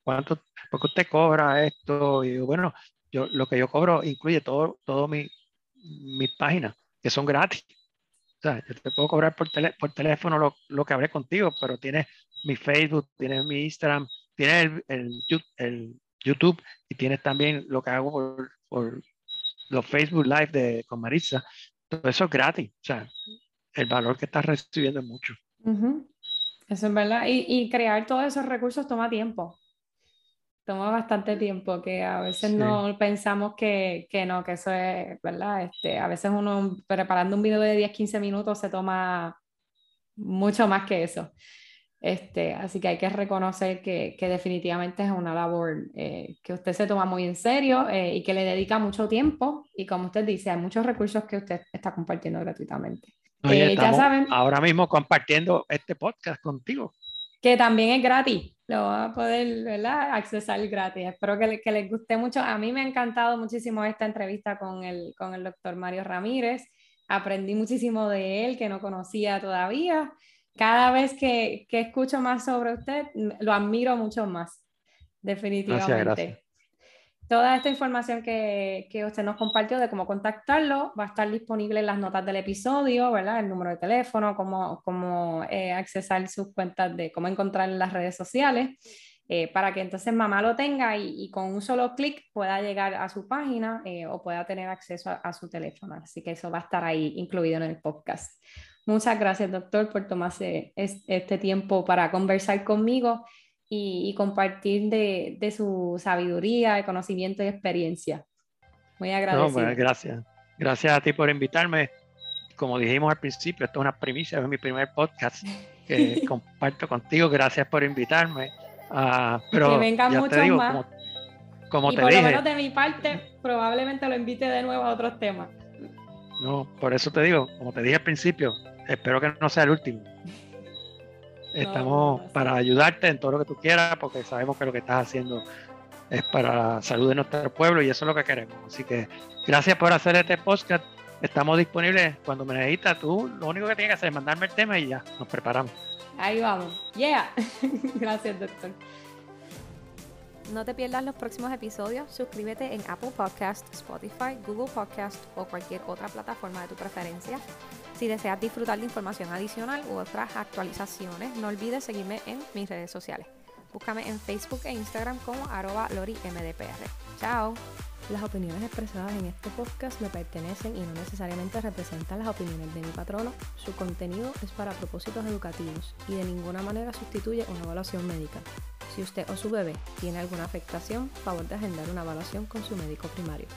¿cuánto, por qué usted cobra esto? Y digo, bueno, yo, lo que yo cobro incluye todo, todo mi, mis páginas, que son gratis. O sea, yo te puedo cobrar por, por teléfono lo, lo, que hablé contigo, pero tienes mi Facebook, tienes mi Instagram, tienes el, el, YouTube y tienes también lo que hago por, por, los Facebook Live de, con Marisa. Todo eso es gratis. O sea, el valor que estás recibiendo es mucho. Eso es verdad. Y, y, crear todos esos recursos toma tiempo. Toma bastante tiempo, que a veces no pensamos que, que, no, que eso es, ¿verdad? Este, a veces uno preparando un video de 10, 15 minutos se toma mucho más que eso. Este, así que hay que reconocer que, que definitivamente es una labor eh, que usted se toma muy en serio eh, y que le dedica mucho tiempo y como usted dice, hay muchos recursos que usted está compartiendo gratuitamente. Eh, ya saben, ahora mismo compartiendo este podcast contigo. Que también es gratis, lo va a poder ¿verdad? accesar gratis. Espero que, que, les guste mucho. A mí me ha encantado muchísimo esta entrevista con el, con el doctor Mario Ramírez. Aprendí muchísimo de él que no conocía todavía cada vez que, que, escucho más sobre usted, lo admiro mucho más, definitivamente. Gracias, Toda esta información que, que, usted nos compartió de cómo contactarlo va a estar disponible en las notas del episodio, ¿verdad? El número de teléfono, cómo, cómo eh, accesar sus cuentas de cómo encontrar en las redes sociales, eh, para que entonces mamá lo tenga y, y con un solo clic pueda llegar a su página eh, o pueda tener acceso a, a, su teléfono. Así que eso va a estar ahí incluido en el podcast. Muchas gracias, doctor, por tomarse este tiempo para conversar conmigo y, compartir de, su sabiduría, conocimiento y experiencia. Muy agradecido. No, gracias. Gracias a ti por invitarme. Como dijimos al principio, esto es una primicia, es mi primer podcast que (laughs) comparto contigo. Gracias por invitarme. Uh, pero que vengan muchos más. Como, y te por lo menos de mi parte, probablemente lo invite de nuevo a otros temas. No, por eso te digo, como te dije al principio, espero que no sea el último. Estamos para ayudarte en todo lo que tú quieras, porque sabemos que lo que estás haciendo es para la salud de nuestro pueblo y eso es lo que queremos. Así que gracias por hacer este podcast. Estamos disponibles cuando me necesitas. Tú lo único que tienes que hacer es mandarme el tema y ya, nos preparamos. Ahí vamos. Yeah. (laughs) gracias, doctor. No te pierdas los próximos episodios. Suscríbete en Apple Podcast, Spotify, Google Podcast o cualquier otra plataforma de tu preferencia. Si deseas disfrutar de información adicional u otras actualizaciones, no olvides seguirme en mis redes sociales. Búscame en Facebook e Instagram como arroba lorimdpr. Chao. Las opiniones expresadas en este podcast me pertenecen y no necesariamente representan las opiniones de mi patrono. Su contenido es para propósitos educativos y de ninguna manera sustituye una evaluación médica. Si usted o su bebé tiene alguna afectación, favor de agendar una evaluación con su médico primario.